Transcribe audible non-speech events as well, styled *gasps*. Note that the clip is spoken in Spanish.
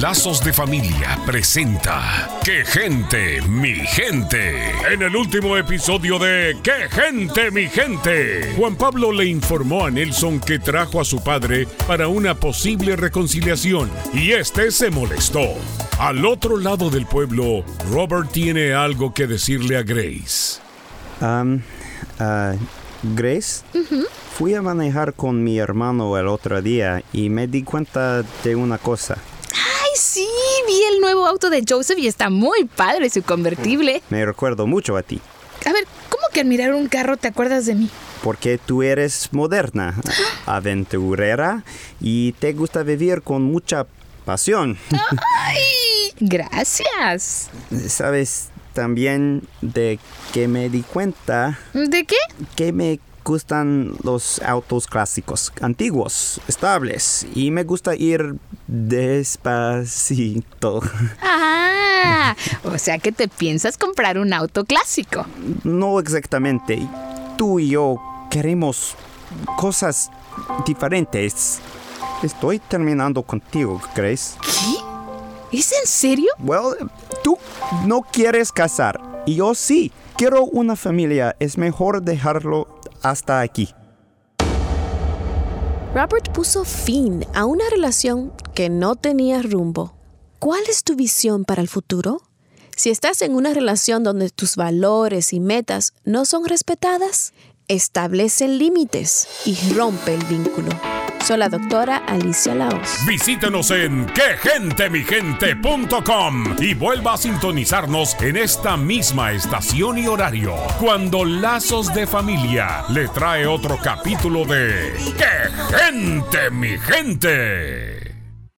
Lazos de Familia presenta ¡Qué gente, mi gente! En el último episodio de ¡Qué gente, mi gente! Juan Pablo le informó a Nelson que trajo a su padre para una posible reconciliación y este se molestó. Al otro lado del pueblo, Robert tiene algo que decirle a Grace. Um, ah, Grace, fui a manejar con mi hermano el otro día y me di cuenta de una cosa. ¡Ay, sí! Vi el nuevo auto de Joseph y está muy padre su convertible. Me recuerdo mucho a ti, A ver, ¿cómo que al mirar un carro te acuerdas de mí? porque tú eres moderna, *gasps* aventurera y te gusta vivir con mucha pasión. ¡Ay! Gracias. Sabes también de que me di cuenta ¿De qué? que me gustan los autos clásicos, antiguos, estables, y me gusta ir despacito. Ah, o sea que te piensas comprar un auto clásico. No exactamente. Tú y yo queremos cosas diferentes. Estoy terminando contigo, Grace. ¿Qué? ¿Es en serio? Well, tú no quieres casar y yo sí. Quiero una familia. Es mejor dejarlo hasta aquí. Robert puso fin a una relación que no tenía rumbo. ¿Cuál es tu visión para el futuro? Si estás en una relación donde tus valores y metas no son respetadas, establece límites y rompe el vínculo. Soy la doctora Alicia Laos. Visítenos en quegentemigente.com y vuelva a sintonizarnos en esta misma estación y horario cuando Lazos de Familia le trae otro capítulo de ¡Qué gente, mi gente!